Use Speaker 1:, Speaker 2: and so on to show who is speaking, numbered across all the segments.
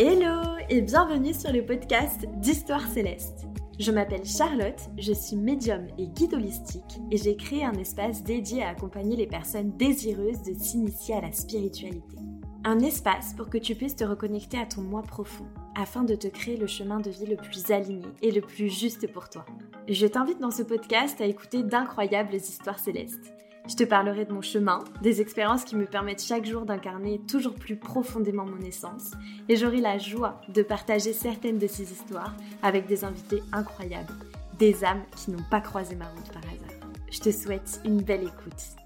Speaker 1: Hello et bienvenue sur le podcast d'Histoire Céleste. Je m'appelle Charlotte, je suis médium et guide holistique et j'ai créé un espace dédié à accompagner les personnes désireuses de s'initier à la spiritualité. Un espace pour que tu puisses te reconnecter à ton moi profond afin de te créer le chemin de vie le plus aligné et le plus juste pour toi. Je t'invite dans ce podcast à écouter d'incroyables histoires célestes je te parlerai de mon chemin, des expériences qui me permettent chaque jour d'incarner toujours plus profondément mon essence, et j'aurai la joie de partager certaines de ces histoires avec des invités incroyables, des âmes qui n'ont pas croisé ma route par hasard. Je te souhaite une belle écoute.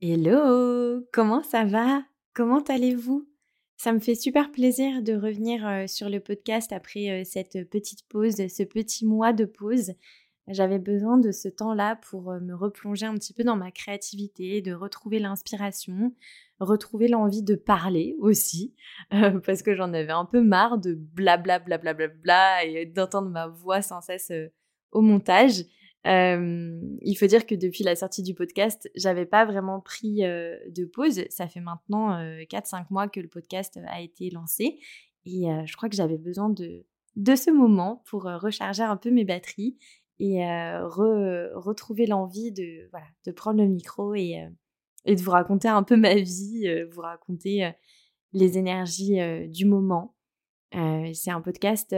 Speaker 1: Hello, comment ça va? Comment allez-vous? Ça me fait super plaisir de revenir euh, sur le podcast après euh, cette petite pause, ce petit mois de pause. J'avais besoin de ce temps-là pour me replonger un petit peu dans ma créativité, de retrouver l'inspiration, retrouver l'envie de parler aussi, parce que j'en avais un peu marre de blabla bla et d'entendre ma voix sans cesse au montage. il faut dire que depuis la sortie du podcast, j'avais pas vraiment pris de pause. Ça fait maintenant 4-5 mois que le podcast a été lancé et je crois que j'avais besoin de, de ce moment pour recharger un peu mes batteries et retrouver l'envie de, voilà, de prendre le micro et, et, de vous raconter un peu ma vie, vous raconter les énergies du moment. c'est un podcast,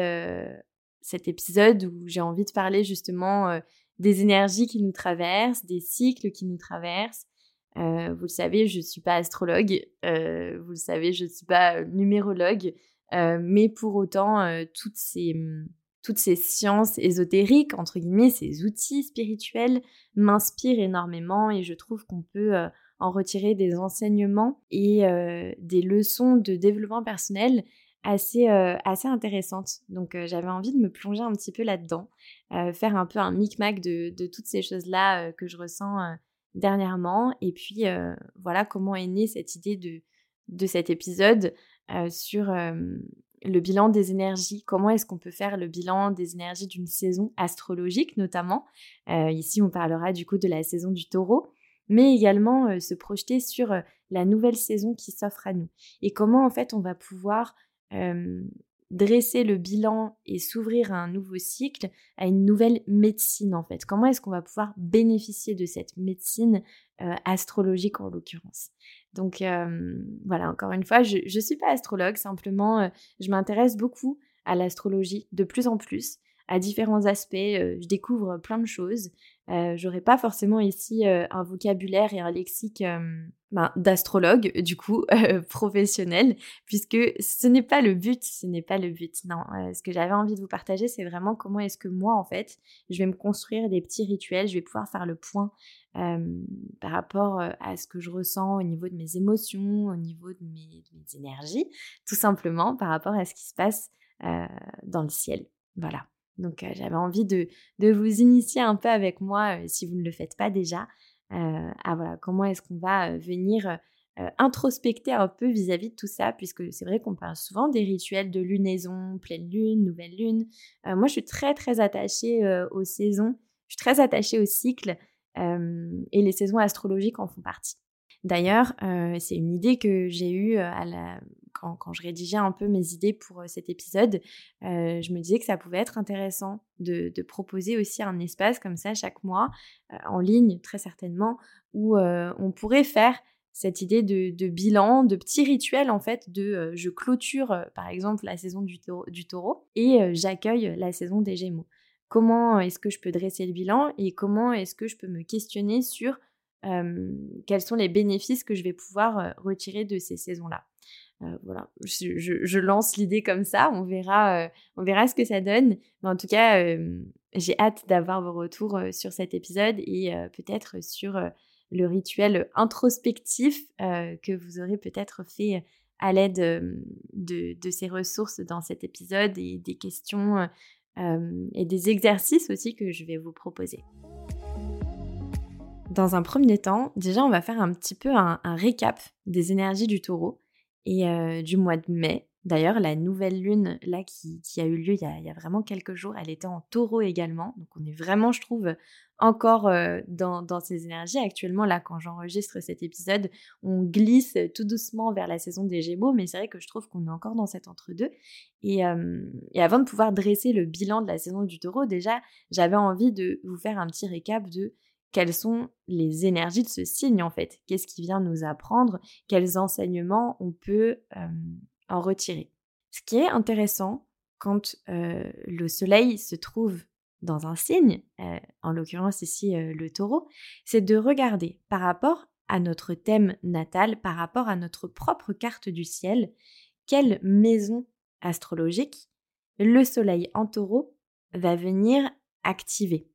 Speaker 1: cet épisode où j'ai envie de parler justement des énergies qui nous traversent, des cycles qui nous traversent. vous le savez, je ne suis pas astrologue, vous le savez, je ne suis pas numérologue, mais pour autant, toutes ces mmh, toutes ces sciences ésotériques, entre guillemets, ces outils spirituels m'inspirent énormément et je trouve qu'on peut euh, en retirer des enseignements et euh, des leçons de développement personnel assez, euh, intéressantes. Donc j'avais envie de me plonger un petit peu là-dedans, faire un peu un micmac de, de toutes ces choses-là que je ressens dernièrement et puis voilà comment est née cette idée de, de cet épisode sur le bilan des énergies. Comment est-ce qu'on peut faire le bilan des énergies d'une saison astrologique notamment? Euh, Ici, on parlera du coup de la saison du taureau, mais également euh, se projeter sur euh, la nouvelle saison qui s'offre à nous. Et comment en fait on va pouvoir dresser le bilan et s'ouvrir à un nouveau cycle, à une nouvelle médecine en fait. Comment est-ce qu'on va pouvoir bénéficier de cette médecine astrologique en l'occurrence? Donc voilà, encore une fois, je ne suis pas astrologue, simplement je m'intéresse beaucoup à l'astrologie de plus en plus, à différents aspects, je découvre plein de choses. J'aurais pas forcément ici un vocabulaire et un lexique ben, d'astrologue, du coup, professionnel, puisque ce n'est pas le but, ce n'est pas le but. Non, ce que j'avais envie de vous partager, c'est vraiment comment est-ce que moi, en fait, je vais me construire des petits rituels, je vais pouvoir faire le point par rapport à ce que je ressens au niveau de mes émotions, au niveau de mes, énergies, tout simplement par rapport à ce qui se passe dans le ciel. Voilà. Donc j'avais envie de, vous initier un peu avec moi, si vous ne le faites pas déjà, à voilà, comment est-ce qu'on va venir introspecter un peu vis-à-vis de tout ça, puisque c'est vrai qu'on parle souvent des rituels de lunaison, pleine lune, nouvelle lune. moi, je suis très très attachée aux saisons, je suis très attachée au cycle et les saisons astrologiques en font partie. D'ailleurs, c'est une idée que j'ai eue quand, je rédigeais un peu mes idées pour cet épisode. je me disais que ça pouvait être intéressant de, proposer aussi un espace comme ça chaque mois, en ligne très certainement, où on pourrait faire cette idée de, bilan, de petits rituels en fait, de je clôture par exemple la saison du taureau et j'accueille la saison des gémeaux comment est-ce que je peux dresser le bilan et comment est-ce que je peux me questionner sur quels sont les bénéfices que je vais pouvoir retirer de ces saisons-là? Voilà, je, lance l'idée comme ça, on verra, on verra ce que ça donne. Mais en tout cas, j'ai hâte d'avoir vos retours sur cet épisode et peut-être sur le rituel introspectif que vous aurez peut-être fait à l'aide de, de, ces ressources dans cet épisode et des questions et des exercices aussi que je vais vous proposer. Dans un premier temps, déjà on va faire un petit peu un, récap des énergies du taureau et du mois de mai D'ailleurs, la nouvelle lune, là, qui, a eu lieu il y a, il y a, vraiment quelques jours, elle était en taureau également. Donc on est vraiment, je trouve, encore dans, ces énergies. Actuellement, là, quand j'enregistre cet épisode, on glisse tout doucement vers la saison des Gémeaux, mais c'est vrai que je trouve qu'on est encore dans cet entre-deux. Et, et, avant de pouvoir dresser le bilan de la saison du taureau, déjà, j'avais envie de vous faire un petit récap de quelles sont les énergies de ce signe en fait, qu'est-ce qui vient nous apprendre, quels enseignements on peut euh, en retirer? Ce qui est intéressant quand le soleil se trouve dans un signe, euh, en l'occurrence ici euh, le taureau, c'est de regarder par rapport à notre thème natal, par rapport à notre propre carte du ciel, quelle maison astrologique le soleil en taureau va venir activer.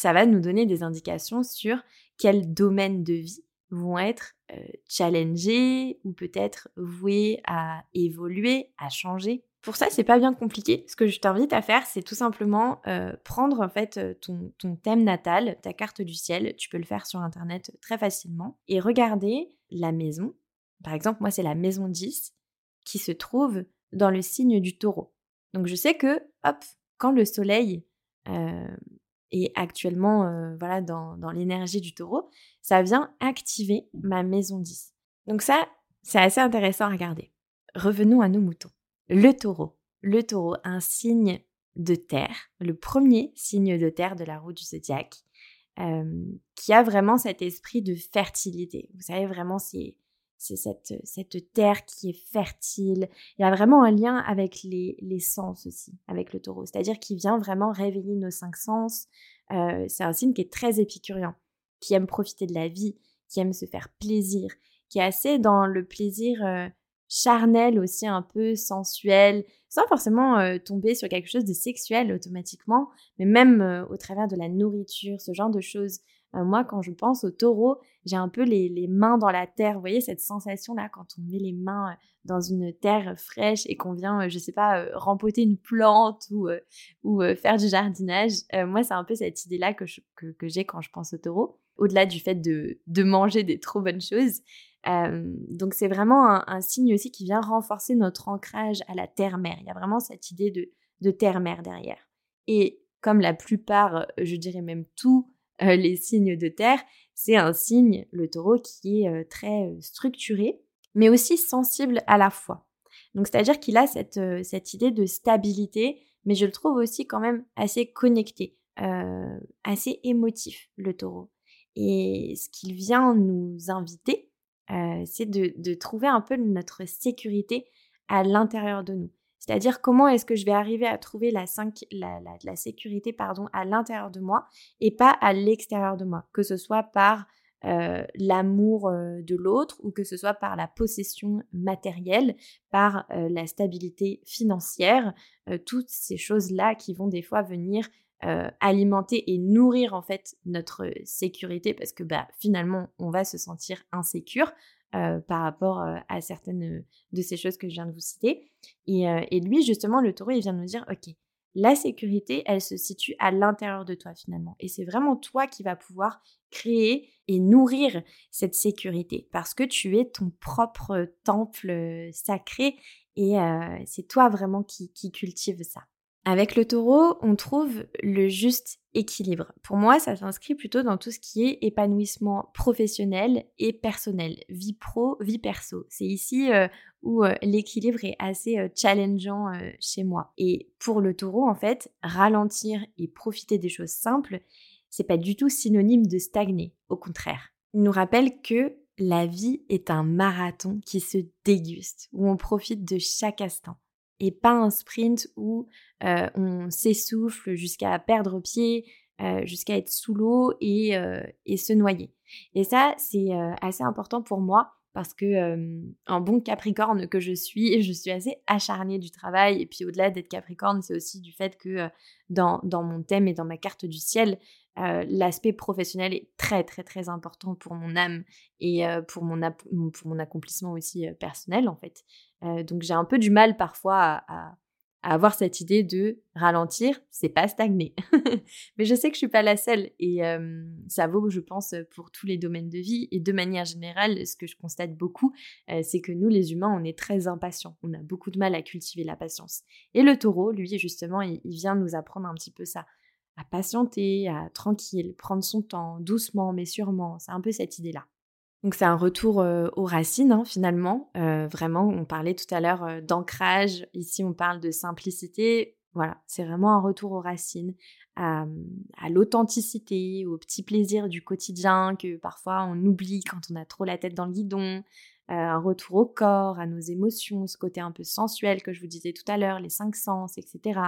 Speaker 1: Ça va nous donner des indications sur quels domaines de vie vont être euh, challengés ou peut-être voués à évoluer, à changer. Pour ça, c'est pas bien compliqué. Ce que je t'invite à faire, c'est tout simplement euh, prendre en fait euh, ton, thème natal, ta carte du ciel. Tu peux le faire sur internet très facilement et regarder la maison. Par exemple, moi, c'est la maison 10 qui se trouve dans le signe du taureau. Donc, je sais que, hop, quand le soleil est actuellement voilà, dans, dans l'énergie du taureau, ça vient activer ma maison 10. Donc, ça, c'est assez intéressant à regarder. Revenons à nos moutons. Le taureau. Le taureau, un signe de terre, le premier signe de terre de la roue du zodiaque, euh, qui a vraiment cet esprit de fertilité. Vous savez, vraiment, c'est cette, cette terre qui est fertile. Il y a vraiment un lien avec les, les sens aussi, avec le taureau. C'est-à-dire qu'il vient vraiment réveiller nos cinq sens. Euh, c'est un signe qui est très épicurien, qui aime profiter de la vie, qui aime se faire plaisir, qui est assez dans le plaisir euh, charnel aussi, un peu sensuel, sans forcément euh, tomber sur quelque chose de sexuel automatiquement, mais même au travers de la nourriture, ce genre de choses. Euh, moi, quand je pense au taureau, j'ai un peu les, mains dans la terre. Vous voyez cette sensation-là quand on met les mains dans une terre fraîche et qu'on vient, je sais pas, rempoter une plante ou, faire du jardinage. moi, c'est un peu cette idée-là que, j'ai quand je pense au taureau. Au-delà du fait de, manger des trop bonnes choses, donc c'est vraiment un, signe aussi qui vient renforcer notre ancrage à la terre-mère. Il y a vraiment cette idée de, de terre-mère derrière. Et comme la plupart, je dirais même tous les signes de terre, c'est un signe, le taureau, qui est très structuré, mais aussi sensible à la fois. Donc c'est-à-dire qu'il a cette, cette idée de stabilité, mais je le trouve aussi quand même assez connecté, assez émotif, le taureau. Et ce qu'il vient nous inviter, euh, c'est de, trouver un peu notre sécurité à l'intérieur de nous. C'est-à-dire comment est-ce que je vais arriver à trouver la, sécurité pardon, à l'intérieur de moi et pas à l'extérieur de moi, que ce soit par euh, l'amour euh, de l'autre ou que ce soit par la possession matérielle, par la stabilité financière, toutes ces choses-là qui vont des fois venir alimenter et nourrir en fait notre sécurité parce que bah, finalement on va se sentir insécure par rapport à certaines de ces choses que je viens de vous citer. Et, et, lui justement le taureau il vient de nous dire ok la sécurité elle se situe à l'intérieur de toi finalement et c'est vraiment toi qui vas pouvoir créer et nourrir cette sécurité parce que tu es ton propre temple sacré et c'est toi vraiment qui, qui cultive ça. Avec le taureau, on trouve le juste équilibre. Pour moi, ça s'inscrit plutôt dans tout ce qui est épanouissement professionnel et personnel, vie pro, vie perso. C'est ici euh, où euh, l'équilibre est assez euh, challengeant chez moi. Et pour le taureau, en fait, ralentir et profiter des choses simples, c'est pas du tout synonyme de stagner. Au contraire. Il nous rappelle que la vie est un marathon qui se déguste, où on profite de chaque instant et pas un sprint où euh, on s'essouffle jusqu'à perdre pied, euh, jusqu'à être sous l'eau et, euh, et, se noyer. Et ça, c'est assez important pour moi parce que un bon Capricorne que je suis, je suis assez acharnée du travail. Et puis au-delà d'être Capricorne, c'est aussi du fait que dans, mon thème et dans ma carte du ciel, l'aspect professionnel est très très très important pour mon âme et pour mon accomplissement aussi personnel en fait. Donc j'ai un peu du mal parfois à, avoir cette idée de ralentir, c'est pas stagner. Mais je sais que je suis pas la seule et ça vaut, je pense, pour tous les domaines de vie et de manière générale, ce que je constate beaucoup, c'est que nous, les humains, on est très impatients. On a beaucoup de mal à cultiver la patience. Et le taureau, lui, justement, il, il vient nous apprendre un petit peu ça à patienter, à tranquille, prendre son temps, doucement mais sûrement. C'est un peu cette idée-là. Donc c'est un retour aux racines hein, finalement. vraiment, on parlait tout à l'heure d'ancrage. Ici, on parle de simplicité. Voilà, c'est vraiment un retour aux racines, à, à l'authenticité, aux petits plaisirs du quotidien que parfois on oublie quand on a trop la tête dans le guidon. un retour au corps, à nos émotions, ce côté un peu sensuel que je vous disais tout à l'heure, les cinq sens, etc.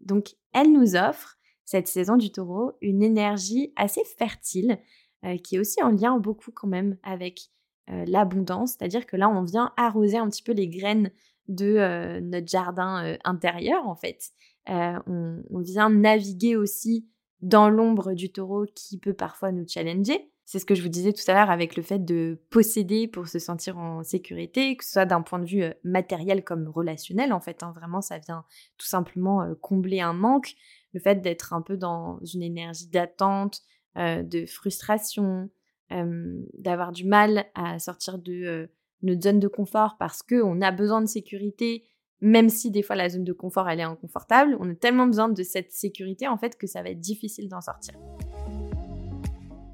Speaker 1: donc, elle nous offre cette saison du taureau une énergie assez fertile euh, qui est aussi en lien beaucoup quand même avec euh, l'abondance, c'est-à-dire que là on vient arroser un petit peu les graines de euh, notre jardin intérieur en fait. On, vient naviguer aussi dans l'ombre du taureau qui peut parfois nous challenger. C'est ce que je vous disais tout à l'heure avec le fait de posséder pour se sentir en sécurité, que ce soit d'un point de vue matériel comme relationnel en fait. Hein, vraiment, ça vient tout simplement combler un manque. Le fait d'être un peu dans une énergie d'attente, euh, de frustration, d'avoir du mal à sortir de notre zone de confort parce qu'on a besoin de sécurité, même si des fois la zone de confort elle est inconfortable, on a tellement besoin de cette sécurité en fait que ça va être difficile d'en sortir.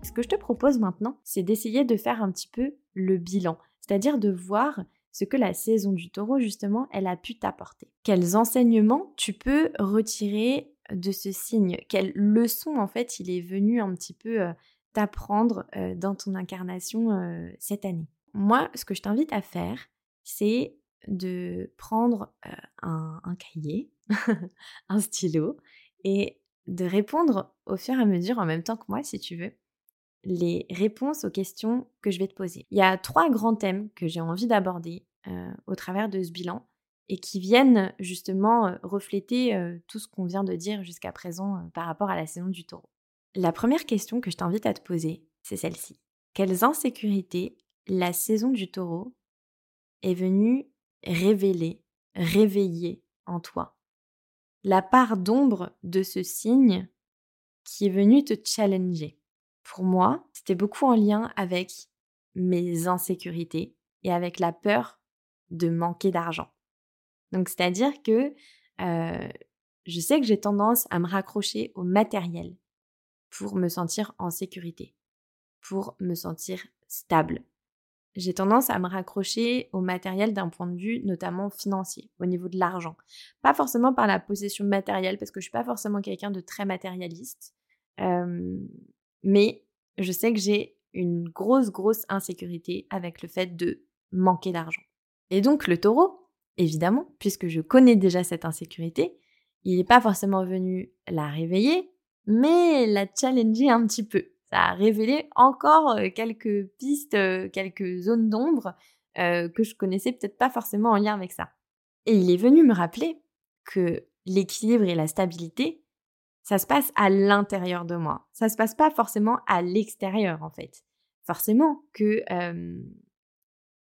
Speaker 1: Ce que je te propose maintenant, c'est d'essayer de faire un petit peu le bilan, c'est-à-dire de voir ce que la saison du taureau, justement, elle a pu t'apporter. Quels enseignements tu peux retirer de ce signe? Quelle leçon, en fait, il est venu un petit peu t'apprendre dans ton incarnation cette année? Moi, ce que je t'invite à faire, c'est de prendre un, cahier, un stylo, et de répondre au fur et à mesure, en même temps que moi, si tu veux, les réponses aux questions que je vais te poser. Il y a trois grands thèmes que j'ai envie d'aborder au travers de ce bilan et qui viennent justement euh, refléter euh, tout ce qu'on vient de dire jusqu'à présent euh, par rapport à la saison du taureau. La première question que je t'invite à te poser, c'est celle-ci. Quelles insécurités la saison du taureau est venue révéler, réveiller en toi? La part d'ombre de ce signe qui est venu te challenger. Pour moi, c'était beaucoup en lien avec mes insécurités et avec la peur de manquer d'argent. Donc, c'est-à-dire que je sais que j'ai tendance à me raccrocher au matériel pour me sentir en sécurité, pour me sentir stable. J'ai tendance à me raccrocher au matériel d'un point de vue notamment financier, au niveau de l'argent. Pas forcément par la possession matérielle, parce que je suis pas forcément quelqu'un de très matérialiste, mais je sais que j'ai une grosse, grosse insécurité avec le fait de manquer d'argent. Et donc le taureau, évidemment, puisque je connais déjà cette insécurité, il n'est pas forcément venu la réveiller, mais la challenger un petit peu. Ça a révélé encore euh, quelques pistes, euh, quelques zones d'ombre euh, que je connaissais peut-être pas forcément en lien avec ça. Et il est venu me rappeler que l'équilibre et la stabilité, ça se passe à l'intérieur de moi. Ça se passe pas forcément à l'extérieur, en fait. Forcément que...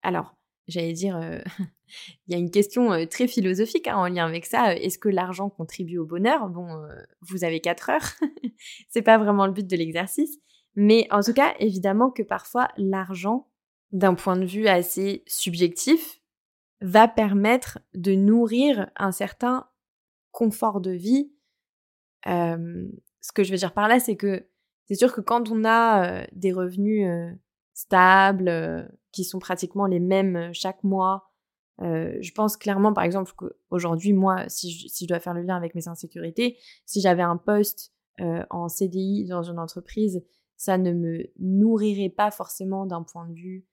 Speaker 1: Alors, j'allais dire, euh, il y a une question euh, très philosophique hein, en lien avec ça. Est-ce que l'argent contribue au bonheur? Bon, euh, vous avez 4 heures. c'est pas vraiment le but de l'exercice. Mais en tout cas, évidemment que parfois, l'argent, d'un point de vue assez subjectif, va permettre de nourrir un certain confort de vie. ce que je veux dire par là, c'est que c'est sûr que quand on a des revenus stables, qui sont pratiquement les mêmes euh, chaque mois. Euh, je pense clairement, par exemple, qu'aujourd'hui, moi, si je, dois faire le lien avec mes insécurités, si j'avais un poste euh, en CDI dans une entreprise, ça ne me nourrirait pas forcément d'un point de vue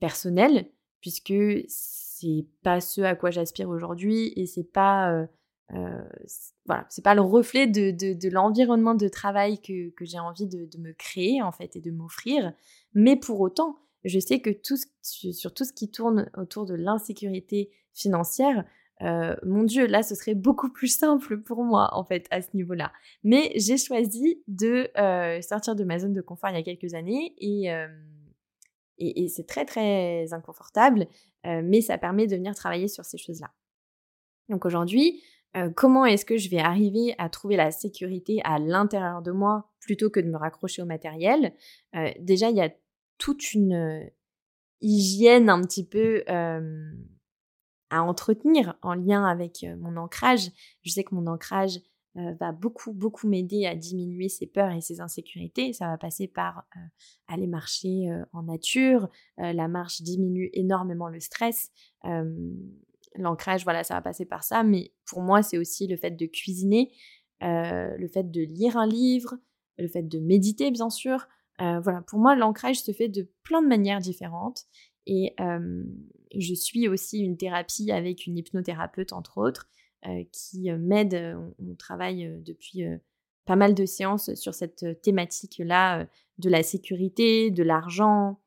Speaker 1: personnel, puisque c'est pas ce à quoi j'aspire aujourd'hui et c'est pas voilà, c'est pas le reflet de, de, l'environnement de travail que, que j'ai envie de, me créer en fait et de m'offrir. Mais pour autant, je sais que tout sur tout ce qui tourne autour de l'insécurité financière, euh, mon Dieu, là, ce serait beaucoup plus simple pour moi, en fait, à ce niveau-là. Mais j'ai choisi de euh, sortir de ma zone de confort il y a quelques années euh, et, et c'est très, très inconfortable, mais ça permet de venir travailler sur ces choses-là. Donc aujourd'hui, comment est-ce que je vais arriver à trouver la sécurité à l'intérieur de moi plutôt que de me raccrocher au matériel? Déjà, il y a toute une hygiène un petit peu à entretenir en lien avec mon ancrage. Je sais que mon ancrage va beaucoup, beaucoup m'aider à diminuer ses peurs et ses insécurités. Ça va passer par aller marcher en nature. la marche diminue énormément le stress. L'ancrage, voilà, ça va passer par ça. Mais pour moi, c'est aussi le fait de cuisiner, le fait de lire un livre, le fait de méditer, bien sûr. voilà, pour moi, l'ancrage se fait de plein de manières différentes. Et je suis aussi une thérapie avec une hypnothérapeute, entre autres, qui m'aide. On, travaille depuis pas mal de séances sur cette thématique-là de la sécurité, de l'argent,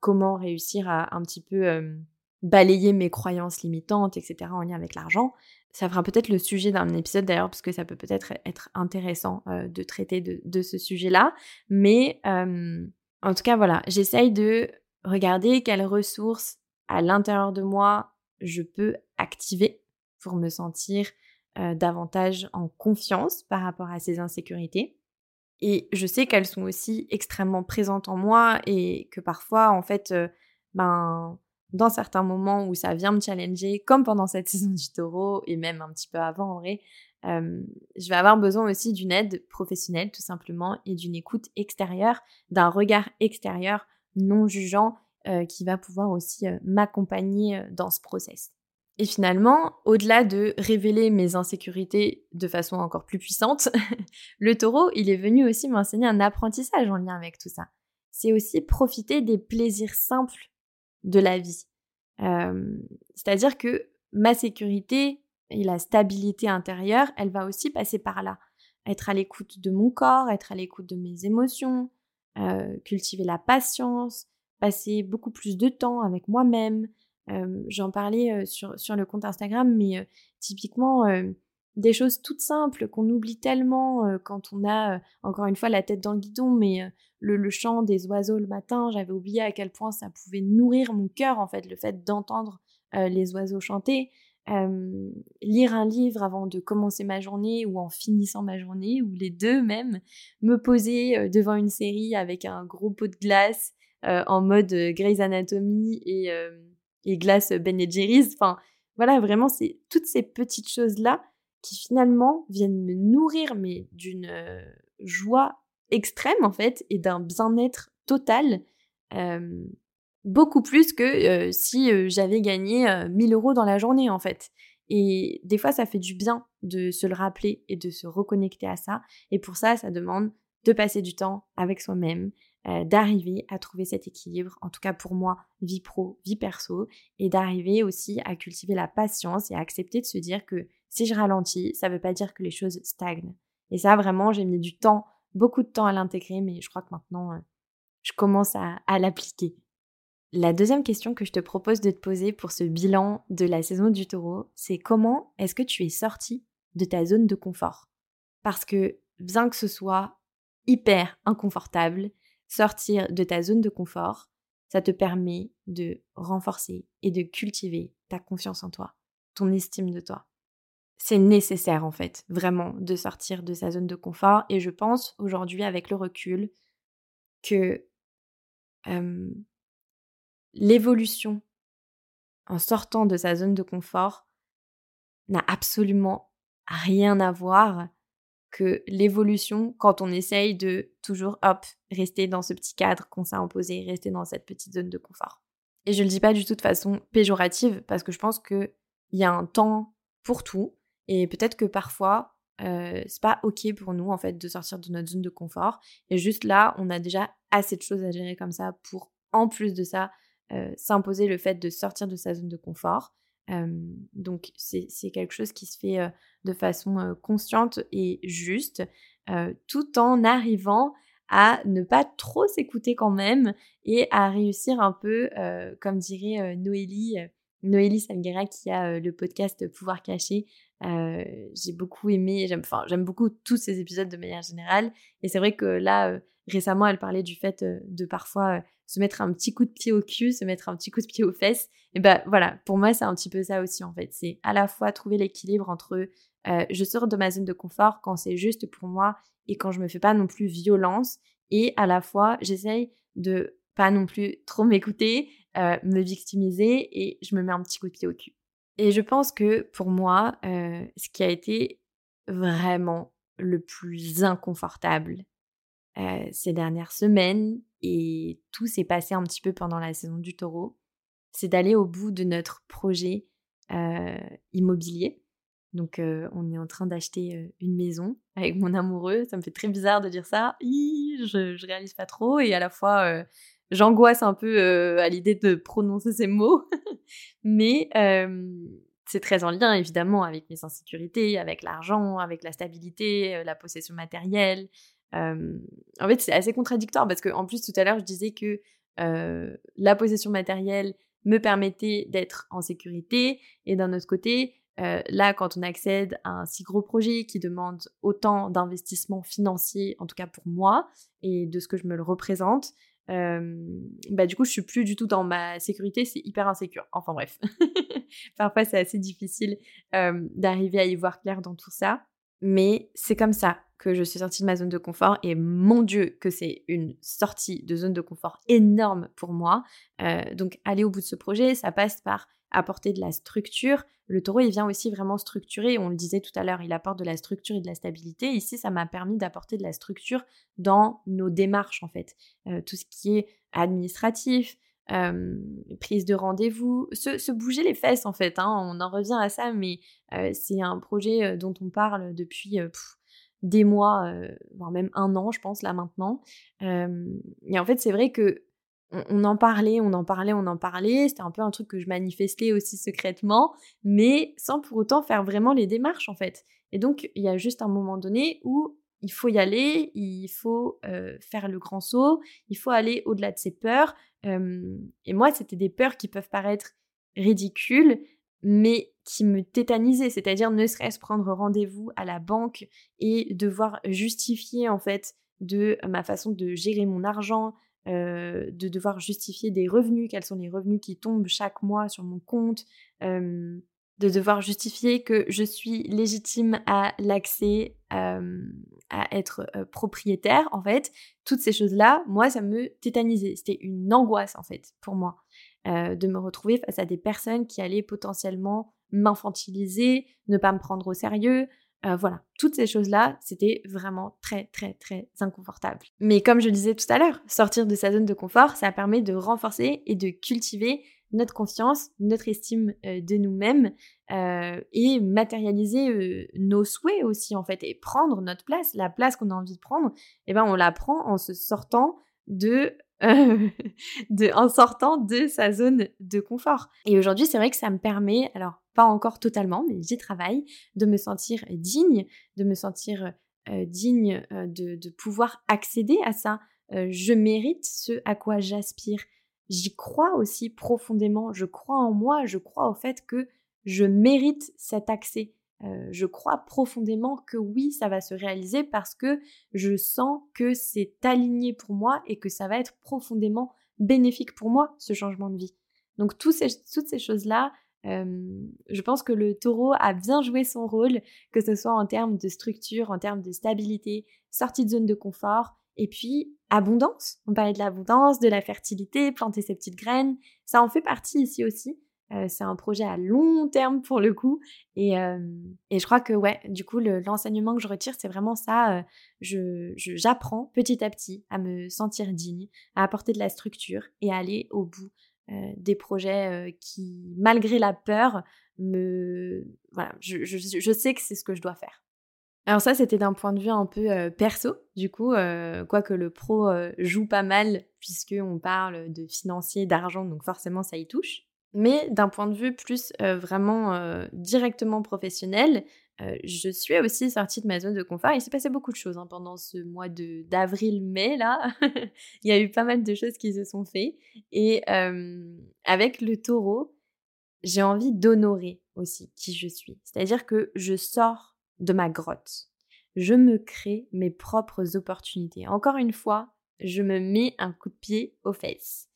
Speaker 1: comment réussir à un petit peu balayer mes croyances limitantes, etc., en lien avec l'argent. Ça fera peut-être le sujet d'un épisode d'ailleurs, parce que ça peut peut-être être intéressant de traiter de, ce sujet-là. Mais en tout cas, voilà, j'essaye de regarder quelles ressources à l'intérieur de moi je peux activer pour me sentir euh, davantage en confiance par rapport à ces insécurités. Et je sais qu'elles sont aussi extrêmement présentes en moi et que parfois, en fait, euh, ben, dans certains moments où ça vient me challenger, comme pendant cette saison du taureau et même un petit peu avant en vrai, euh, je vais avoir besoin aussi d'une aide professionnelle tout simplement et d'une écoute extérieure, d'un regard extérieur non jugeant euh, qui va pouvoir aussi euh, m'accompagner dans ce process. Et finalement, au-delà de révéler mes insécurités de façon encore plus puissante, le taureau, il est venu aussi m'enseigner un apprentissage en lien avec tout ça. C'est aussi profiter des plaisirs simples de la vie. C'est-à-dire que ma sécurité et la stabilité intérieure, elle va aussi passer par là. Être à l'écoute de mon corps, être à l'écoute de mes émotions, cultiver la patience, passer beaucoup plus de temps avec moi-même. J'en parlais sur, sur le compte Instagram, mais typiquement des choses toutes simples qu'on oublie tellement quand on a, encore une fois, la tête dans le guidon, mais le, le, chant des oiseaux le matin, j'avais oublié à quel point ça pouvait nourrir mon cœur, en fait, le fait d'entendre les oiseaux chanter. lire un livre avant de commencer ma journée ou en finissant ma journée, ou les deux même, me poser devant une série avec un gros pot de glace, euh, en mode euh, Grey's Anatomy et, euh, et glace Ben Jerry's. Enfin, voilà, vraiment, c'est toutes ces petites choses-là qui finalement viennent me nourrir, mais d'une joie extrême en fait, et d'un bien-être total. beaucoup plus que si j'avais gagné 1000 euros dans la journée en fait. Et des fois, ça fait du bien de se le rappeler et de se reconnecter à ça. Et pour ça, ça demande de passer du temps avec soi-même, euh, d'arriver à trouver cet équilibre, en tout cas pour moi, vie pro, vie perso, et d'arriver aussi à cultiver la patience et à accepter de se dire que si je ralentis, ça ne veut pas dire que les choses stagnent. Et ça, vraiment, j'ai mis du temps, beaucoup de temps à l'intégrer, mais je crois que maintenant, euh, je commence à, à l'appliquer. La deuxième question que je te propose de te poser pour ce bilan de la saison du taureau, c'est comment est-ce que tu es sorti de ta zone de confort? Parce que bien que ce soit hyper inconfortable, sortir de ta zone de confort, ça te permet de renforcer et de cultiver ta confiance en toi, ton estime de toi. C'est nécessaire en fait, vraiment, de sortir de sa zone de confort. Et je pense aujourd'hui, avec le recul, que l'évolution en sortant de sa zone de confort n'a absolument rien à voir que l'évolution, quand on essaye de toujours, hop, rester dans ce petit cadre qu'on s'est imposé, rester dans cette petite zone de confort. Et je le dis pas du tout de façon péjorative, parce que je pense qu'il y a un temps pour tout, et peut-être que parfois, euh, c'est pas ok pour nous en fait de sortir de notre zone de confort. Et juste là, on a déjà assez de choses à gérer comme ça pour, en plus de ça, euh, s'imposer le fait de sortir de sa zone de confort donc c'est quelque chose qui se fait de façon consciente et juste, tout en arrivant à ne pas trop s'écouter quand même et à réussir un peu, comme dirait Noélie, Noélie Salguera qui a le podcast Pouvoir caché. J'ai beaucoup aimé, j'aime enfin, beaucoup tous ces épisodes de manière générale. Et c'est vrai que là, récemment, elle parlait du fait de parfois se mettre un petit coup de pied au cul, se mettre un petit coup de pied aux fesses. Et ben voilà, pour moi, c'est un petit peu ça aussi en fait. C'est à la fois trouver l'équilibre entre euh, je sors de ma zone de confort quand c'est juste pour moi et quand je me fais pas non plus violence. Et à la fois, j'essaye de pas non plus trop m'écouter, euh, me victimiser et je me mets un petit coup de pied au cul. Et je pense que pour moi, euh, ce qui a été vraiment le plus inconfortable ces dernières semaines, et tout s'est passé un petit peu pendant la saison du taureau, c'est d'aller au bout de notre projet immobilier. Donc, on est en train d'acheter une maison avec mon amoureux. Ça me fait très bizarre de dire ça. je, je réalise pas trop. Et à la fois, j'angoisse un peu à l'idée de prononcer ces mots. Mais c'est très en lien, évidemment, avec mes insécurités, avec l'argent, avec la stabilité, la possession matérielle. en fait, c'est assez contradictoire parce qu'en plus, tout à l'heure, je disais que la possession matérielle me permettait d'être en sécurité. Et d'un autre côté, euh, là, quand on accède à un si gros projet qui demande autant d'investissement financier, en tout cas pour moi, et de ce que je me le représente, euh, bah du coup, je suis plus du tout dans ma sécurité, c'est hyper insécure. Enfin bref, parfois c'est assez difficile d'arriver à y voir clair dans tout ça, mais c'est comme ça que je suis sortie de ma zone de confort et mon Dieu que c'est une sortie de zone de confort énorme pour moi. donc aller au bout de ce projet, ça passe par apporter de la structure. Le taureau, il vient aussi vraiment structurer, on le disait tout à l'heure, il apporte de la structure et de la stabilité. Ici, ça m'a permis d'apporter de la structure dans nos démarches, en fait. Euh, tout ce qui est administratif, euh, prise de rendez-vous, se, bouger les fesses, en fait. Hein. on en revient à ça, mais euh, c'est un projet dont on parle depuis... des mois, voire même un an, je pense, là maintenant. et en fait, c'est vrai que on, en parlait, on en parlait, on en parlait. C'était un peu un truc que je manifestais aussi secrètement, mais sans pour autant faire vraiment les démarches en fait. Et donc, il y a juste un moment donné où il faut y aller, il faut euh, faire le grand saut, il faut aller au-delà de ses peurs. et moi, c'était des peurs qui peuvent paraître ridicules, mais qui me tétanisaient, c'est-à-dire ne serait-ce prendre rendez-vous à la banque et devoir justifier en fait de ma façon de gérer mon argent, euh, de devoir justifier des revenus, quels sont les revenus qui tombent chaque mois sur mon compte, euh, de devoir justifier que je suis légitime à l'accès à être euh, propriétaire, en fait, toutes ces choses-là, moi, ça me tétanisait. C'était une angoisse, en fait, pour moi, de me retrouver face à des personnes qui allaient potentiellement m'infantiliser, ne pas me prendre au sérieux, euh, voilà, toutes ces choses-là, c'était vraiment très, très, très inconfortable. Mais comme je le disais tout à l'heure, sortir de sa zone de confort, ça permet de renforcer et de cultiver notre confiance, notre estime euh, de nous-mêmes euh, et matérialiser nos souhaits aussi en fait et prendre notre place, la place qu'on a envie de prendre, eh ben on la prend en se sortant de de, en sortant de sa zone de confort. Et aujourd'hui, c'est vrai que ça me permet, alors pas encore totalement, mais j'y travaille, de me sentir digne, de me sentir euh, digne euh, de, pouvoir accéder à ça. Euh, je mérite ce à quoi j'aspire. J'y crois aussi profondément, je crois en moi, je crois au fait que je mérite cet accès. Je crois profondément que oui, ça va se réaliser parce que je sens que c'est aligné pour moi et que ça va être profondément bénéfique pour moi, ce changement de vie. Donc toutes ces choses-là, je pense que le taureau a bien joué son rôle, que ce soit en termes de structure, en termes de stabilité, sortie de zone de confort, et puis abondance. On parlait de l'abondance, de la fertilité, planter ses petites graines. Ça en fait partie ici aussi. C'est un projet à long terme pour le coup. Et, et je crois que, ouais, du coup, l'enseignement que je retire, c'est vraiment ça. je J'apprends petit à petit à me sentir digne, à apporter de la structure et à aller au bout euh, des projets euh, qui, malgré la peur, me... Voilà, je, je, sais que c'est ce que je dois faire. Alors ça, c'était d'un point de vue un peu euh, perso, du coup, quoique le pro joue pas mal, puisqu'on parle de financier, d'argent, donc forcément ça y touche. Mais d'un point de vue plus vraiment directement professionnel, je suis aussi sortie de ma zone de confort. Il s'est passé beaucoup de choses hein, pendant ce mois d'avril-mai là. Il y a eu pas mal de choses qui se sont faites et avec le taureau, j'ai envie d'honorer aussi qui je suis. C'est-à-dire que je sors de ma grotte. Je me crée mes propres opportunités. Encore une fois, je me mets un coup de pied aux fesses.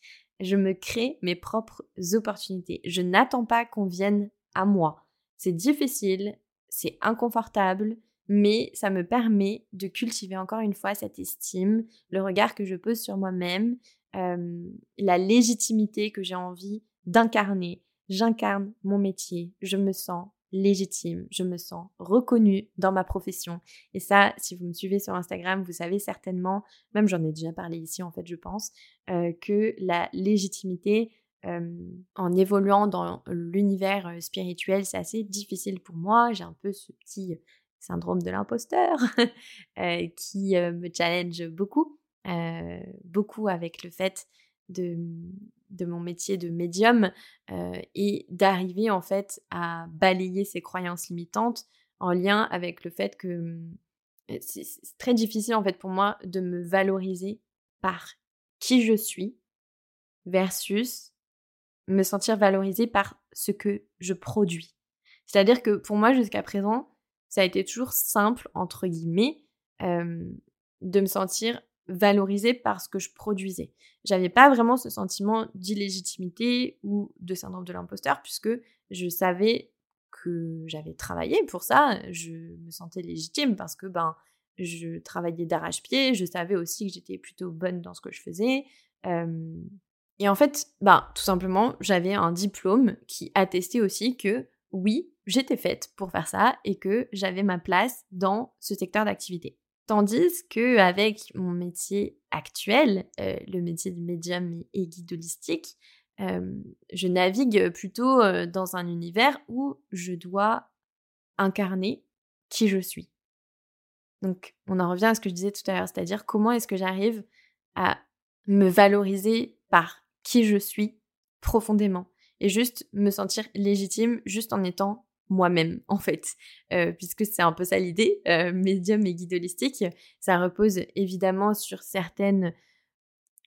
Speaker 1: Je me crée mes propres opportunités. Je n'attends pas qu'on vienne à moi. C'est difficile, c'est inconfortable, mais ça me permet de cultiver encore une fois cette estime, le regard que je pose sur moi-même, euh, la légitimité que j'ai envie d'incarner. J'incarne mon métier, je me sens légitime, je me sens reconnue dans ma profession. Et ça, si vous me suivez sur Instagram, vous savez certainement, même j'en ai déjà parlé ici en fait, je pense, euh, que la légitimité, euh, en évoluant dans l'univers spirituel, c'est assez difficile pour moi. J'ai un peu ce petit syndrome de l'imposteur euh, qui euh, me challenge beaucoup, euh, beaucoup avec le fait de, mon métier de médium et d'arriver en fait à balayer ces croyances limitantes en lien avec le fait que c'est très difficile en fait pour moi de me valoriser par qui je suis versus me sentir valorisée par ce que je produis. C'est-à-dire que pour moi jusqu'à présent, ça a été toujours simple, entre guillemets, de me sentir valorisée par ce que je produisais. J'avais pas vraiment ce sentiment d'illégitimité ou de syndrome de l'imposteur puisque je savais que j'avais travaillé pour ça, je me sentais légitime parce que ben je travaillais d'arrache-pied, je savais aussi que j'étais plutôt bonne dans ce que je faisais. et en fait, ben, tout simplement, j'avais un diplôme qui attestait aussi que oui, j'étais faite pour faire ça et que j'avais ma place dans ce secteur d'activité. Tandis que avec mon métier actuel, euh, le métier de médium et guide holistique, euh, je navigue plutôt euh, dans un univers où je dois incarner qui je suis. Donc, on en revient à ce que je disais tout à l'heure, c'est-à-dire comment est-ce que j'arrive à me valoriser par qui je suis profondément et juste me sentir légitime juste en étant moi-même en fait, euh, puisque c'est un peu ça l'idée, euh, médium et guide holistique, ça repose évidemment sur certaines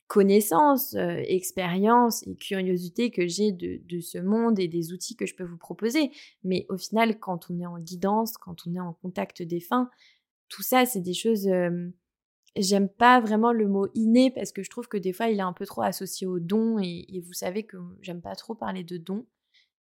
Speaker 1: connaissances, euh, expériences et curiosités que j'ai de, de, ce monde et des outils que je peux vous proposer. Mais au final, quand on est en guidance, quand on est en contact des fins, tout ça, c'est des choses... J'aime pas vraiment le mot inné parce que je trouve que des fois il est un peu trop associé aux dons et, et vous savez que j'aime pas trop parler de dons.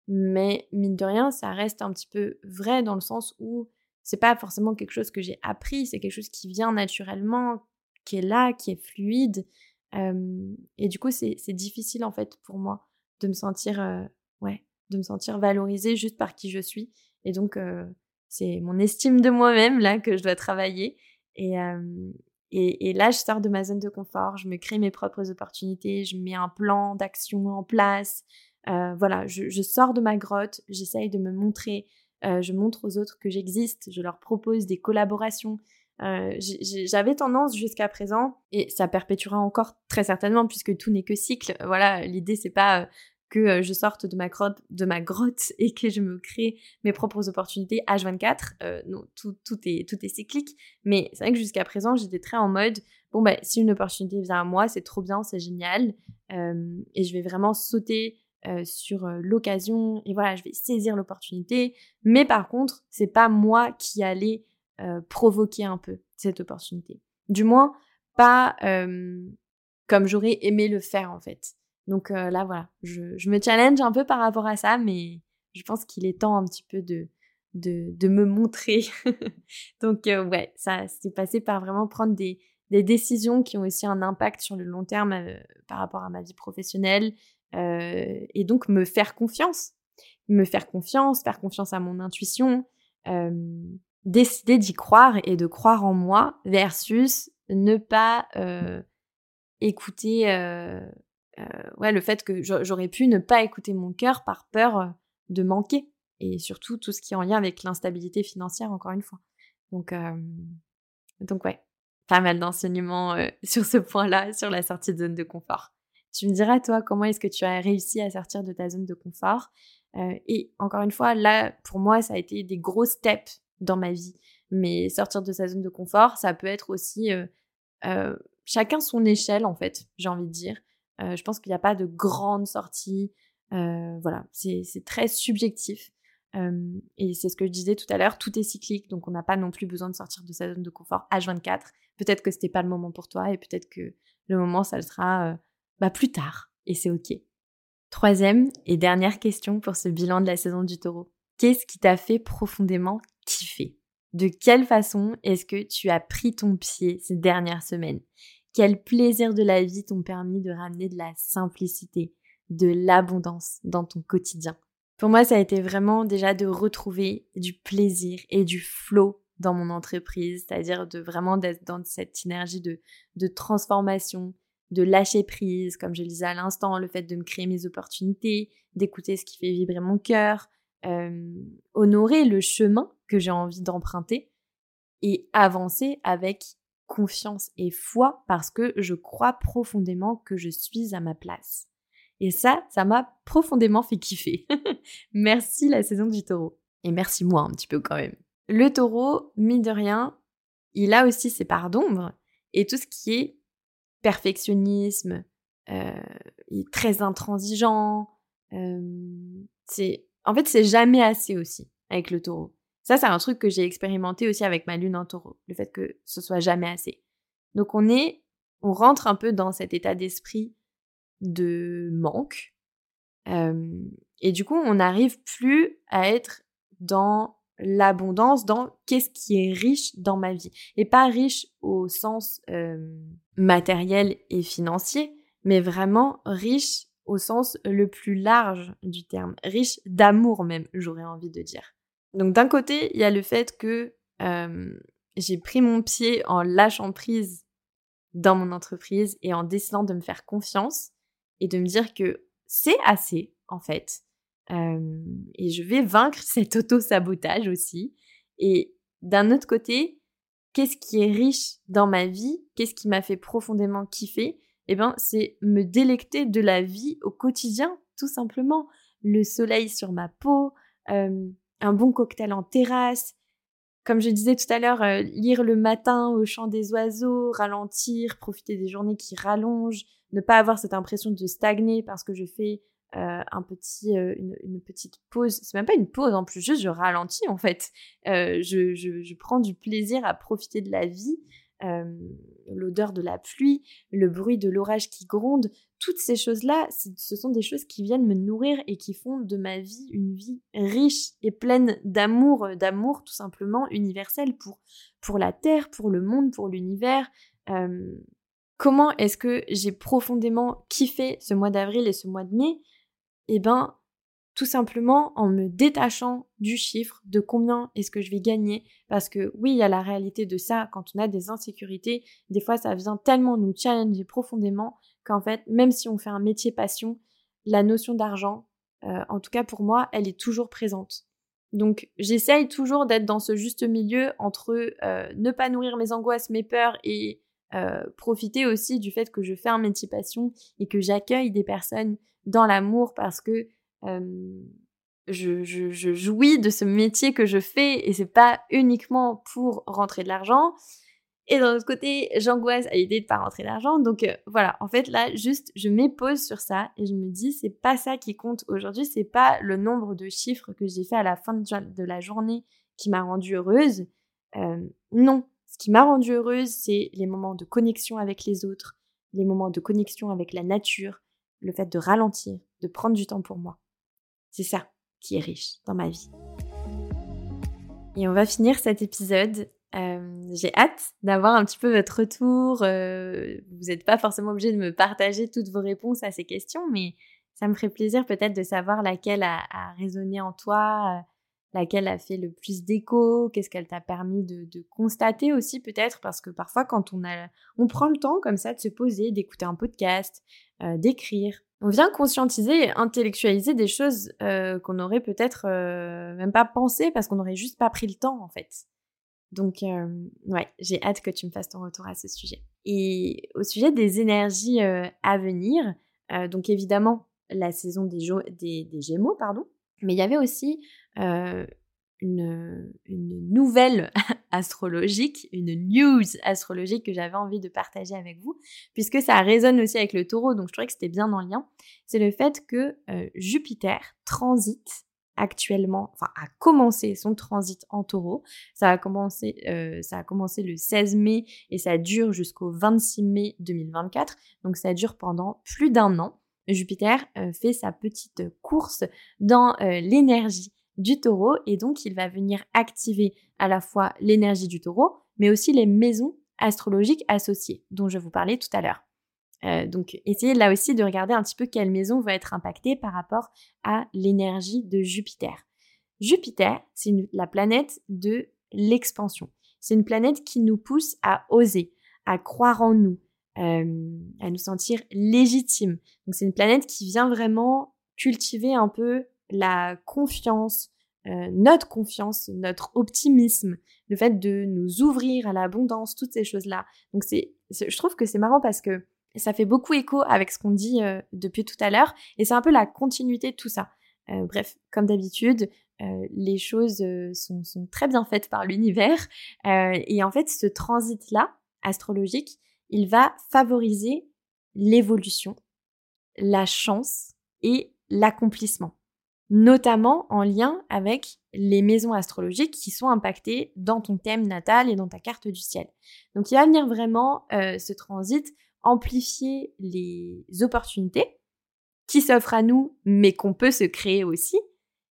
Speaker 1: Mais mine de rien, ça reste un petit peu vrai dans le sens où c'est pas forcément quelque chose que j'ai appris, c'est quelque chose qui vient naturellement, qui est là, qui est fluide. et du coup, c'est difficile en fait pour moi de me sentir, ouais, de me sentir valorisée juste par qui je suis. Et donc, c'est mon estime de moi-même là que je dois travailler. Et, et, et, là, je sors de ma zone de confort, je me crée mes propres opportunités, je mets un plan d'action en place, euh, voilà, je, sors de ma grotte, j'essaye de me montrer, euh, je montre aux autres que j'existe, je leur propose des collaborations. Euh, j'avais tendance jusqu'à présent, et ça perpétuera encore très certainement puisque tout n'est que cycle. Voilà, l'idée c'est pas que je sorte de ma grotte, de ma grotte et que je me crée mes propres opportunités H24. non, tout, tout, est, tout est cyclique. Mais c'est vrai que jusqu'à présent, j'étais très en mode, bon, bah, si une opportunité vient à moi, c'est trop bien, c'est génial. et je vais vraiment sauter euh, sur euh, l'occasion et voilà, je vais saisir l'opportunité. Mais par contre, c'est pas moi qui allais euh, provoquer un peu cette opportunité. Du moins, pas comme j'aurais aimé le faire en fait. Donc là, voilà, je, me challenge un peu par rapport à ça, mais je pense qu'il est temps un petit peu de, de, de me montrer. Donc ouais, ça s'est passé par vraiment prendre des, des décisions qui ont aussi un impact sur le long terme par rapport à ma vie professionnelle, et donc me faire confiance, me faire confiance, faire confiance à mon intuition, décider d'y croire et de croire en moi versus ne pas écouter ouais, le fait que j'aurais pu ne pas écouter mon cœur par peur de manquer et surtout tout ce qui est en lien avec l'instabilité financière encore une fois. Donc, donc ouais, pas mal d'enseignements sur ce point-là, sur la sortie de zone de confort. Tu me diras, toi, comment est-ce que tu as réussi à sortir de ta zone de confort? Euh, Et encore une fois, là, pour moi, ça a été des gros steps dans ma vie. Mais sortir de sa zone de confort, ça peut être aussi euh, euh, chacun son échelle, en fait, j'ai envie de dire. je pense qu'il n'y a pas de grande sortie. voilà, c'est très subjectif. et c'est ce que je disais tout à l'heure, tout est cyclique, donc on n'a pas non plus besoin de sortir de sa zone de confort H24. Peut-être que ce n'était pas le moment pour toi et peut-être que Le moment, ça le sera bah, plus tard. Et c'est OK. Troisième et dernière question pour ce bilan de la saison du taureau. Qu'est-ce qui t'a fait profondément kiffer? De quelle façon est-ce que tu as pris ton pied ces dernières semaines? Quel plaisir de la vie t'ont permis de ramener de la simplicité, de l'abondance dans ton quotidien? Pour moi, ça a été vraiment déjà de retrouver du plaisir et du flow dans mon entreprise, c'est-à-dire de vraiment d'être dans cette énergie de, de transformation, de lâcher prise, comme je le disais à l'instant, le fait de me créer mes opportunités, d'écouter ce qui fait vibrer mon cœur, euh, honorer le chemin que j'ai envie d'emprunter et avancer avec confiance et foi parce que je crois profondément que je suis à ma place. Et ça, ça m'a profondément fait kiffer. merci la saison du taureau. Et merci moi un petit peu quand même. Le taureau, mine de rien, il a aussi ses parts d'ombre et tout ce qui est perfectionnisme, euh, il est très intransigeant. Euh, c'est, en fait, c'est jamais assez aussi avec le taureau. Ça, c'est un truc que j'ai expérimenté aussi avec ma lune en taureau, le fait que ce soit jamais assez. Donc on est, on rentre un peu dans cet état d'esprit de manque. Euh, et du coup, on n'arrive plus à être dans l'abondance dans qu'est-ce qui est riche dans ma vie. Et pas riche au sens euh, matériel et financier, mais vraiment riche au sens le plus large du terme, riche d'amour même, j'aurais envie de dire. Donc d'un côté, il y a le fait que euh, j'ai pris mon pied en lâchant prise dans mon entreprise et en décidant de me faire confiance et de me dire que c'est assez en fait et je vais vaincre cet auto-sabotage aussi. Et d'un autre côté, qu'est-ce qui est riche dans ma vie? Qu'est-ce qui m'a fait profondément kiffer? Eh bien, c'est me délecter de la vie au quotidien, tout simplement. Le soleil sur ma peau, un bon cocktail en terrasse, comme je disais tout à l'heure, lire le matin au chant des oiseaux, ralentir, profiter des journées qui rallongent, ne pas avoir cette impression de stagner parce que je fais euh, un petit, euh, une, petite pause. C'est même pas une pause en plus, juste je ralentis en fait. Euh, je, je, prends du plaisir à profiter de la vie. L'odeur de la pluie, le bruit de l'orage qui gronde, toutes ces choses-là, ce sont des choses qui viennent me nourrir et qui font de ma vie une vie riche et pleine d'amour, d'amour tout simplement universel pour, pour la Terre, pour le monde, pour l'univers. comment est-ce que j'ai profondément kiffé ce mois d'avril et ce mois de mai? Eh ben, tout simplement en me détachant du chiffre de combien est-ce que je vais gagner. Parce que oui, il y a la réalité de ça. Quand on a des insécurités, des fois, ça vient tellement nous challenger profondément qu'en fait, même si on fait un métier passion, la notion d'argent, euh, en tout cas pour moi, elle est toujours présente. Donc j'essaye toujours d'être dans ce juste milieu entre euh, ne pas nourrir mes angoisses, mes peurs et euh, profiter aussi du fait que je fais un métier passion et que j'accueille des personnes dans l'amour parce que je, jouis de ce métier que je fais et c'est pas uniquement pour rentrer de l'argent. Et d'un autre côté, j'angoisse à l'idée de pas rentrer d'argent. Donc euh, voilà, en fait là, juste je m'épose sur ça et je me dis c'est pas ça qui compte aujourd'hui, c'est pas le nombre de chiffres que j'ai fait à la fin de, la journée qui m'a rendue heureuse. non, ce qui m'a rendue heureuse, c'est les moments de connexion avec les autres, les moments de connexion avec la nature, le fait de ralentir, de prendre du temps pour moi. C'est ça qui est riche dans ma vie. Et on va finir cet épisode. Euh, j'ai hâte d'avoir un petit peu votre retour. Euh, vous n'êtes pas forcément obligé de me partager toutes vos réponses à ces questions, mais ça me ferait plaisir peut-être de savoir laquelle a, résonné en toi, euh, laquelle a fait le plus d'écho, qu'est-ce qu'elle t'a permis de, constater aussi peut-être, parce que parfois quand on, a, on prend le temps comme ça de se poser, d'écouter un podcast, euh, d'écrire, on vient conscientiser et intellectualiser des choses euh, qu'on n'aurait peut-être euh, même pas pensé parce qu'on n'aurait juste pas pris le temps en fait. Donc ouais, j'ai hâte que tu me fasses ton retour à ce sujet. Et au sujet des énergies à venir, donc évidemment la saison des, des, des Gémeaux, pardon, mais il y avait aussi une, une, nouvelle astrologique, une news astrologique que j'avais envie de partager avec vous, puisque ça résonne aussi avec le taureau, donc je trouvais que c'était bien en lien. C'est le fait que Jupiter transite actuellement, enfin a commencé son transit en taureau. Ça a commencé, euh, ça a commencé le 16 mai et ça dure jusqu'au 26 mai 2024. Donc ça dure pendant plus d'un an. Jupiter euh, fait sa petite course dans euh, l'énergie du taureau et donc il va venir activer à la fois l'énergie du taureau, mais aussi les maisons astrologiques associées dont je vous parlais tout à l'heure. Euh, donc, essayez là aussi de regarder un petit peu quelle maison va être impactée par rapport à l'énergie de Jupiter. Jupiter, c'est la planète de l'expansion. C'est une planète qui nous pousse à oser, à croire en nous, euh, à nous sentir légitimes. Donc, c'est une planète qui vient vraiment cultiver un peu la confiance, euh, notre confiance, notre optimisme, le fait de nous ouvrir à l'abondance, toutes ces choses-là. Donc, c'est, je trouve que c'est marrant parce que ça fait beaucoup écho avec ce qu'on dit euh, depuis tout à l'heure, et c'est un peu la continuité de tout ça. Euh, bref, comme d'habitude, les choses sont, sont, très bien faites par l'univers, et en fait, ce transit-là, astrologique, il va favoriser l'évolution, la chance et l'accomplissement, notamment en lien avec les maisons astrologiques qui sont impactées dans ton thème natal et dans ta carte du ciel. Donc il va venir vraiment ce transit amplifier les opportunités qui s'offrent à nous, mais qu'on peut se créer aussi.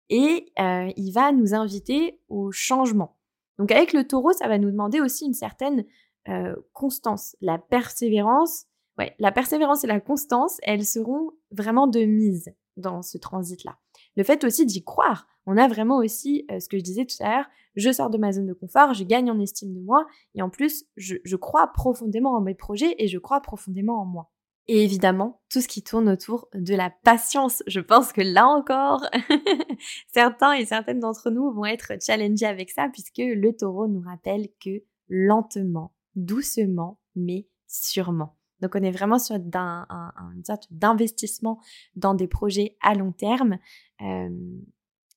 Speaker 1: Et euh, il va nous inviter au changement. Donc avec le taureau, ça va nous demander aussi une certaine euh, constance, la persévérance. Ouais, la persévérance et la constance, elles seront vraiment de mise dans ce transit-là. Le fait aussi d'y croire. On a vraiment aussi, euh, ce que je disais tout à l'heure, je sors de ma zone de confort, je gagne en estime de moi, et en plus, je, crois profondément en mes projets et je crois profondément en moi. Et évidemment, tout ce qui tourne autour de la patience. Je pense que là encore, certains et certaines d'entre nous vont être challengés avec ça, puisque le taureau nous rappelle que lentement, doucement, mais sûrement. Donc on est vraiment sur une sorte d'investissement dans des projets à long terme, euh,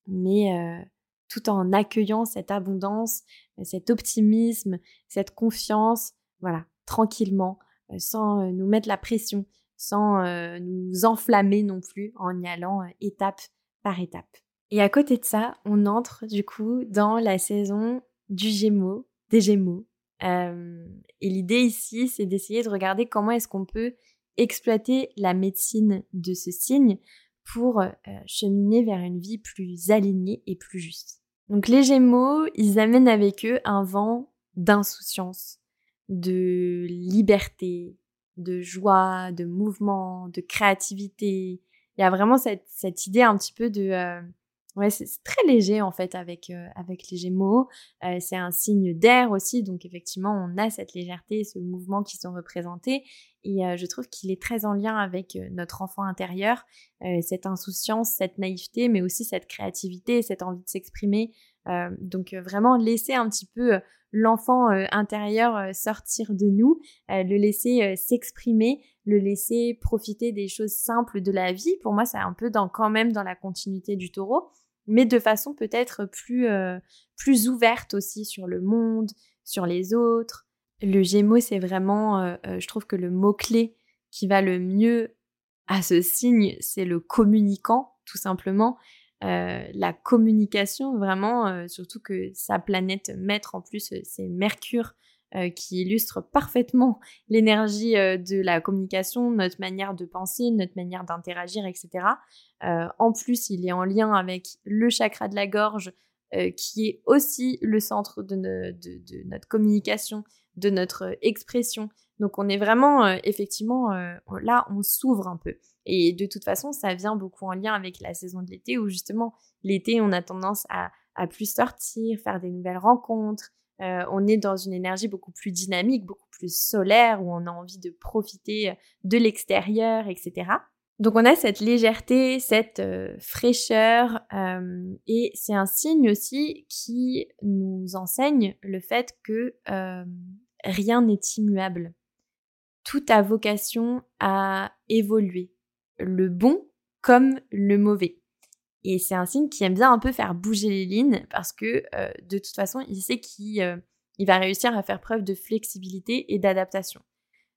Speaker 1: mais euh, tout en accueillant cette abondance, cet optimisme, cette confiance, voilà, tranquillement, euh, sans nous mettre la pression, sans nous enflammer non plus en y allant étape par étape. Et à côté de ça, on entre du coup dans la saison du Gémeaux, des Gémeaux. Et l'idée ici, c'est d'essayer de regarder comment est-ce qu'on peut exploiter la médecine de ce signe pour cheminer vers une vie plus alignée et plus juste. Donc les Gémeaux, ils amènent avec eux un vent d'insouciance, de liberté, de joie, de mouvement, de créativité. Il y a vraiment cette, idée un petit peu de... ouais, c'est très léger en fait avec, euh, avec les Gémeaux. Euh, c'est un signe d'air aussi, donc effectivement on a cette légèreté, ce mouvement qui sont représentés. Et je trouve qu'il est très en lien avec notre enfant intérieur, cette insouciance, cette naïveté, mais aussi cette créativité, cette envie de s'exprimer. donc vraiment laisser un petit peu l'enfant intérieur sortir de nous, le laisser s'exprimer, le laisser profiter des choses simples de la vie. Pour moi, c'est un peu dans, quand même dans la continuité du taureau, mais de façon peut-être plus, plus ouverte aussi sur le monde, sur les autres, le Gémeaux, c'est vraiment, euh, euh, je trouve que le mot-clé qui va le mieux à ce signe, c'est le communicant, tout simplement. Euh, la communication, vraiment, surtout que sa planète maître en plus, c'est Mercure, qui illustre parfaitement l'énergie de la communication, notre manière de penser, notre manière d'interagir, etc. en plus, il est en lien avec le chakra de la gorge, qui est aussi le centre de notre communication de notre expression. Donc on est vraiment, euh, effectivement, euh, là, on s'ouvre un peu. Et de toute façon, ça vient beaucoup en lien avec la saison de l'été, où justement, l'été, on a tendance à, plus sortir, faire des nouvelles rencontres. Euh, on est dans une énergie beaucoup plus dynamique, beaucoup plus solaire, où on a envie de profiter de l'extérieur, etc. Donc on a cette légèreté, cette fraîcheur, et c'est un signe aussi qui nous enseigne le fait que rien n'est immuable. Tout a vocation à évoluer, le bon comme le mauvais. Et c'est un signe qui aime bien un peu faire bouger les lignes parce que euh, de toute façon, il sait qu'il euh, va réussir à faire preuve de flexibilité et d'adaptation.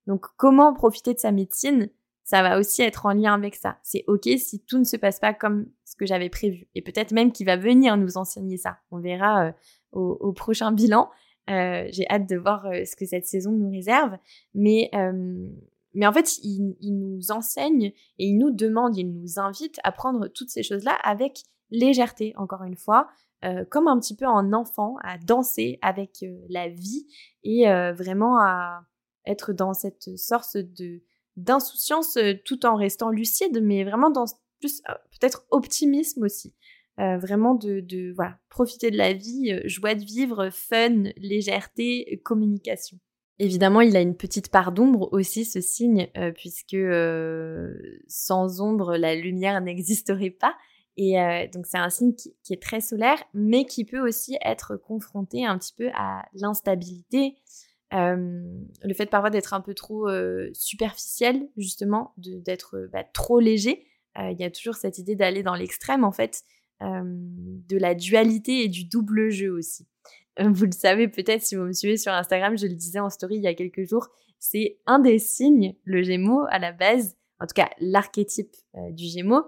Speaker 1: Donc comment profiter de sa médecine ça va aussi être en lien avec ça. C'est ok si tout ne se passe pas comme ce que j'avais prévu. Et peut-être même qu'il va venir nous enseigner ça. On verra euh, au, prochain bilan. J'ai hâte de voir ce que cette saison nous réserve. Mais, mais en fait, il, nous enseigne et il nous demande, il nous invite à prendre toutes ces choses-là avec légèreté, encore une fois, comme un petit peu en enfant, à danser avec la vie et vraiment à être dans cette sorte de d'insouciance euh, tout en restant lucide, mais vraiment dans plus euh, peut-être optimisme aussi. Euh, vraiment de, de, voilà, profiter de la vie, joie de vivre, fun, légèreté, communication. Évidemment, il a une petite part d'ombre aussi, ce signe, puisque sans ombre, la lumière n'existerait pas. Et donc c'est un signe qui, qui, est très solaire, mais qui peut aussi être confronté un petit peu à l'instabilité, le fait parfois d'être un peu trop superficiel, justement, d'être bah, trop léger. Il y a toujours cette idée d'aller dans l'extrême, en fait, de la dualité et du double jeu aussi. Vous le savez peut-être si vous me suivez sur Instagram, je le disais en story il y a quelques jours, c'est un des signes, le Gémeaux, à la base, en tout cas l'archétype du Gémeaux,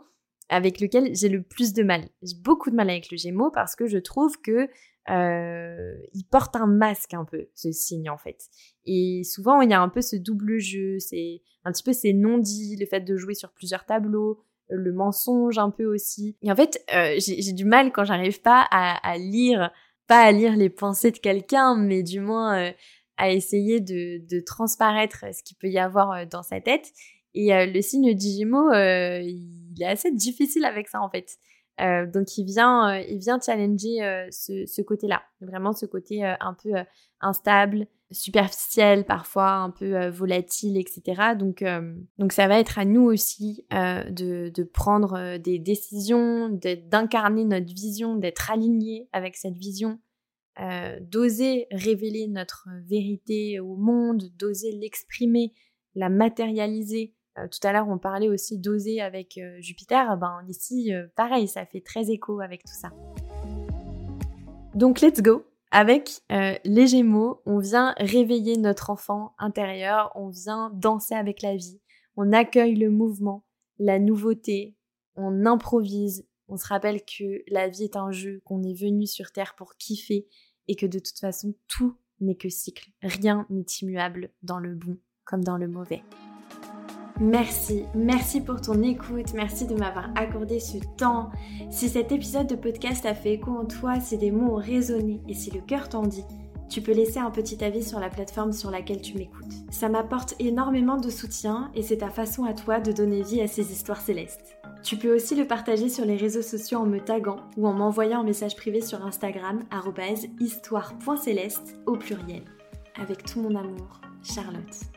Speaker 1: avec lequel j'ai le plus de mal. J'ai beaucoup de mal avec le Gémeaux parce que je trouve que euh, il porte un masque un peu, ce signe en fait. Et souvent, il y a un peu ce double jeu, c'est un petit peu ces non-dits, le fait de jouer sur plusieurs tableaux, le mensonge un peu aussi. Et en fait, euh, j'ai du mal quand j'arrive pas à, lire, pas à lire les pensées de quelqu'un, mais du moins euh, à essayer de, transparaître ce qu'il peut y avoir euh, dans sa tête. Et le signe Digimo, il est assez difficile avec ça en fait. Euh, donc il vient, euh, il vient challenger euh, ce, côté-là, vraiment ce côté un peu instable, superficiel, parfois un peu volatile, etc. Donc, donc ça va être à nous aussi de, de, prendre des décisions, d'incarner notre vision, d'être aligné avec cette vision, d'oser révéler notre vérité au monde, d'oser l'exprimer, la matérialiser euh, tout à l'heure, on parlait aussi d'oser avec euh, Jupiter. Ben, ici, euh, pareil, ça fait très écho avec tout ça. Donc, let's go. Avec les Gémeaux, on vient réveiller notre enfant intérieur, on vient danser avec la vie, on accueille le mouvement, la nouveauté, on improvise, on se rappelle que la vie est un jeu, qu'on est venu sur Terre pour kiffer et que de toute façon, tout n'est que cycle. Rien n'est immuable dans le bon comme dans le mauvais. Merci, merci pour ton écoute, merci de m'avoir accordé ce temps. Si cet épisode de podcast a fait écho en toi, si des mots ont résonné et si le cœur t'en dit, tu peux laisser un petit avis sur la plateforme sur laquelle tu m'écoutes. Ça m'apporte énormément de soutien et c'est ta façon à toi de donner vie à ces histoires célestes. Tu peux aussi le partager sur les réseaux sociaux en me taguant ou en m'envoyant un message privé sur Instagram histoire.céleste au pluriel. Avec tout mon amour, Charlotte.